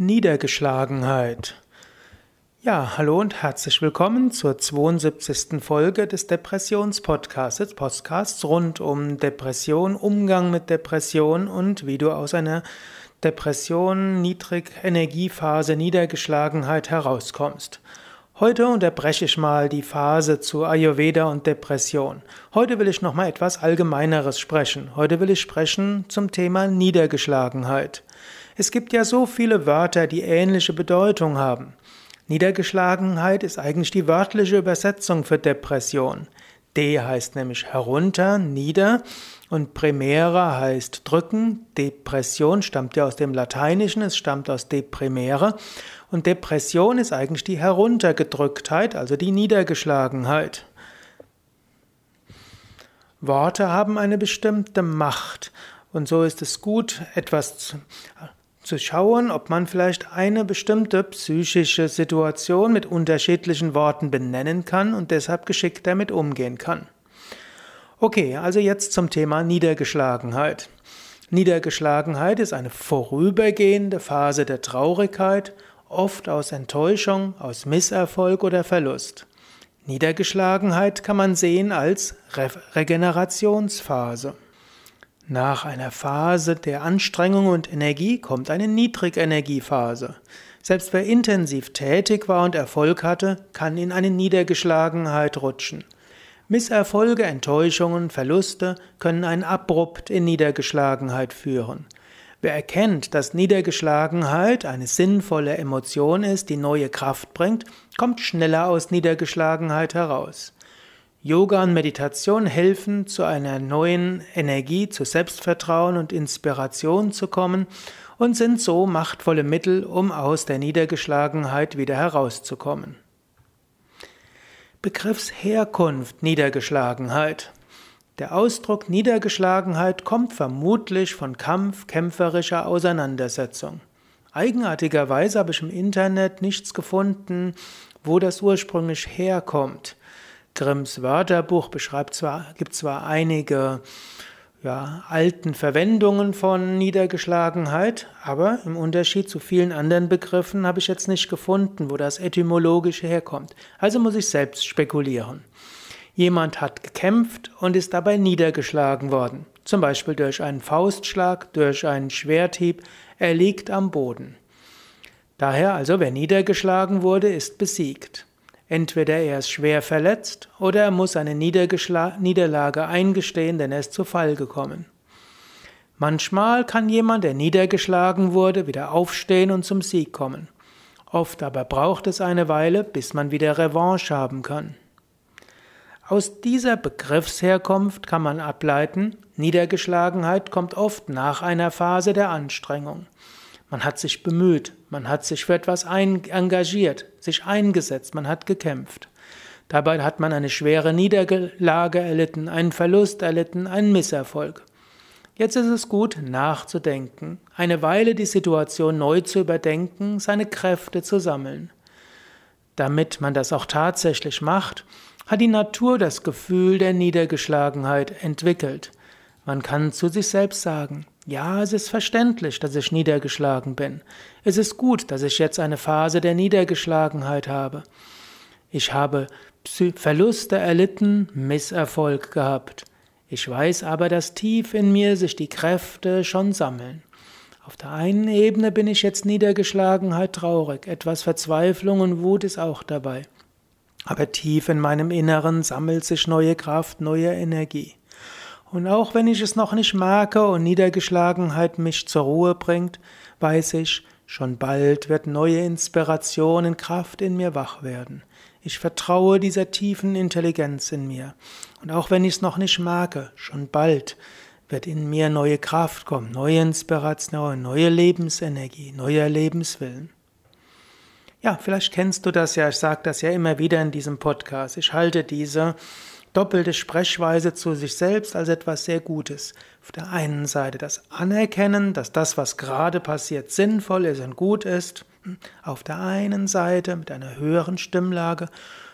Niedergeschlagenheit. Ja, hallo und herzlich willkommen zur 72. Folge des Depressionspodcasts, Podcasts rund um Depression, Umgang mit Depression und wie du aus einer Depression, Niedrigenergiephase, Niedergeschlagenheit herauskommst. Heute unterbreche ich mal die Phase zu Ayurveda und Depression. Heute will ich noch mal etwas allgemeineres sprechen. Heute will ich sprechen zum Thema Niedergeschlagenheit. Es gibt ja so viele Wörter, die ähnliche Bedeutung haben. Niedergeschlagenheit ist eigentlich die wörtliche Übersetzung für Depression. De heißt nämlich herunter, nieder und primera heißt drücken. Depression stammt ja aus dem Lateinischen, es stammt aus deprimere und Depression ist eigentlich die Heruntergedrücktheit, also die Niedergeschlagenheit. Worte haben eine bestimmte Macht und so ist es gut, etwas zu, schauen, ob man vielleicht eine bestimmte psychische Situation mit unterschiedlichen Worten benennen kann und deshalb geschickt damit umgehen kann. Okay, also jetzt zum Thema Niedergeschlagenheit. Niedergeschlagenheit ist eine vorübergehende Phase der Traurigkeit, oft aus Enttäuschung, aus Misserfolg oder Verlust. Niedergeschlagenheit kann man sehen als Re Regenerationsphase. Nach einer Phase der Anstrengung und Energie kommt eine Niedrigenergiephase. Selbst wer intensiv tätig war und Erfolg hatte, kann in eine Niedergeschlagenheit rutschen. Misserfolge, Enttäuschungen, Verluste können einen abrupt in Niedergeschlagenheit führen. Wer erkennt, dass Niedergeschlagenheit eine sinnvolle Emotion ist, die neue Kraft bringt, kommt schneller aus Niedergeschlagenheit heraus. Yoga und Meditation helfen, zu einer neuen Energie, zu Selbstvertrauen und Inspiration zu kommen und sind so machtvolle Mittel, um aus der Niedergeschlagenheit wieder herauszukommen. Begriffsherkunft Niedergeschlagenheit. Der Ausdruck Niedergeschlagenheit kommt vermutlich von Kampf, kämpferischer Auseinandersetzung. Eigenartigerweise habe ich im Internet nichts gefunden, wo das ursprünglich herkommt. Grimms Wörterbuch beschreibt zwar, gibt zwar einige ja, alten Verwendungen von Niedergeschlagenheit, aber im Unterschied zu vielen anderen Begriffen habe ich jetzt nicht gefunden, wo das etymologisch herkommt. Also muss ich selbst spekulieren. Jemand hat gekämpft und ist dabei niedergeschlagen worden, zum Beispiel durch einen Faustschlag, durch einen Schwerthieb, er liegt am Boden. Daher also, wer niedergeschlagen wurde, ist besiegt. Entweder er ist schwer verletzt oder er muss eine Niederlage eingestehen, denn er ist zu Fall gekommen. Manchmal kann jemand, der niedergeschlagen wurde, wieder aufstehen und zum Sieg kommen. Oft aber braucht es eine Weile, bis man wieder Revanche haben kann. Aus dieser Begriffsherkunft kann man ableiten, Niedergeschlagenheit kommt oft nach einer Phase der Anstrengung. Man hat sich bemüht, man hat sich für etwas engagiert, sich eingesetzt, man hat gekämpft. Dabei hat man eine schwere Niederlage erlitten, einen Verlust erlitten, einen Misserfolg. Jetzt ist es gut, nachzudenken, eine Weile die Situation neu zu überdenken, seine Kräfte zu sammeln. Damit man das auch tatsächlich macht, hat die Natur das Gefühl der Niedergeschlagenheit entwickelt. Man kann zu sich selbst sagen, ja, es ist verständlich, dass ich niedergeschlagen bin. Es ist gut, dass ich jetzt eine Phase der Niedergeschlagenheit habe. Ich habe Verluste erlitten, Misserfolg gehabt. Ich weiß aber, dass tief in mir sich die Kräfte schon sammeln. Auf der einen Ebene bin ich jetzt Niedergeschlagenheit traurig, etwas Verzweiflung und Wut ist auch dabei. Aber tief in meinem Inneren sammelt sich neue Kraft, neue Energie. Und auch wenn ich es noch nicht merke und Niedergeschlagenheit mich zur Ruhe bringt, weiß ich, schon bald wird neue Inspiration und Kraft in mir wach werden. Ich vertraue dieser tiefen Intelligenz in mir. Und auch wenn ich es noch nicht merke, schon bald wird in mir neue Kraft kommen, neue Inspiration, neue Lebensenergie, neuer Lebenswillen. Ja, vielleicht kennst du das ja, ich sage das ja immer wieder in diesem Podcast. Ich halte diese doppelte Sprechweise zu sich selbst als etwas sehr Gutes. Auf der einen Seite das Anerkennen, dass das, was gerade passiert, sinnvoll ist und gut ist. Auf der einen Seite mit einer höheren Stimmlage,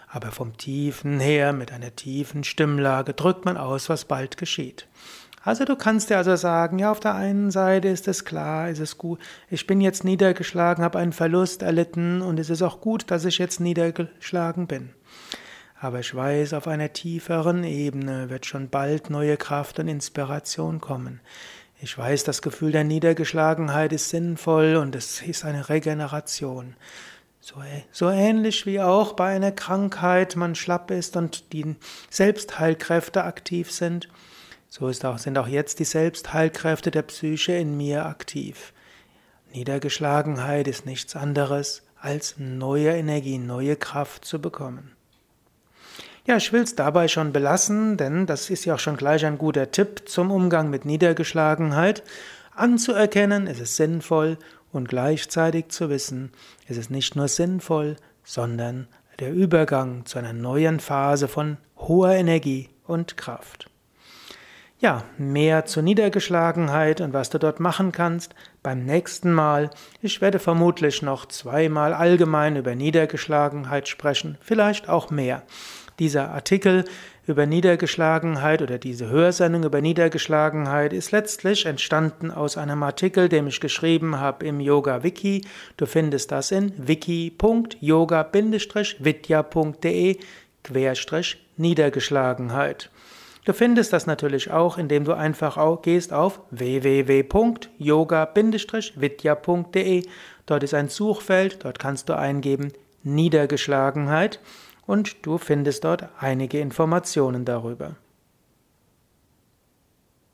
aber vom Tiefen her mit einer tiefen Stimmlage drückt man aus, was bald geschieht. Also du kannst dir also sagen, ja, auf der einen Seite ist es klar, ist es gut, ich bin jetzt niedergeschlagen, habe einen Verlust erlitten und es ist auch gut, dass ich jetzt niedergeschlagen bin. Aber ich weiß, auf einer tieferen Ebene wird schon bald neue Kraft und Inspiration kommen. Ich weiß, das Gefühl der Niedergeschlagenheit ist sinnvoll und es ist eine Regeneration. So, so, ähnlich wie auch bei einer Krankheit man schlapp ist und die Selbstheilkräfte aktiv sind, so auch, sind auch jetzt die Selbstheilkräfte der Psyche in mir aktiv. Niedergeschlagenheit ist nichts anderes, als neue Energie, neue Kraft zu bekommen. Ja, ich will es dabei schon belassen, denn das ist ja auch schon gleich ein guter Tipp zum Umgang mit Niedergeschlagenheit. Anzuerkennen, es ist sinnvoll und gleichzeitig zu wissen, es ist nicht nur sinnvoll, sondern der Übergang zu einer neuen Phase von hoher Energie und Kraft. Ja, mehr zur Niedergeschlagenheit und was du dort machen kannst beim nächsten Mal. Ich werde vermutlich noch zweimal allgemein über Niedergeschlagenheit sprechen, vielleicht auch mehr. Dieser Artikel über Niedergeschlagenheit oder diese Hörsendung über Niedergeschlagenheit ist letztlich entstanden aus einem Artikel, den ich geschrieben habe im Yoga Wiki. Du findest das in wiki.yoga-vidya.de Niedergeschlagenheit. Du findest das natürlich auch, indem du einfach gehst auf www.yoga-vidya.de. Dort ist ein Suchfeld, dort kannst du eingeben Niedergeschlagenheit und du findest dort einige Informationen darüber.